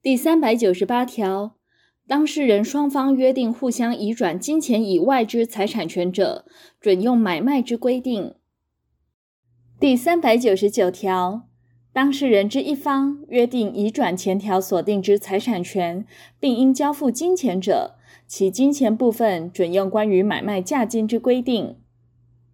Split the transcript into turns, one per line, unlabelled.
第三百九十八条当事人双方约定互相移转金钱以外之财产权者准用买卖之规定。第三百九十九条当事人之一方约定移转前条所定之财产权并应交付金钱者其金钱部分准用关于买卖价金之规定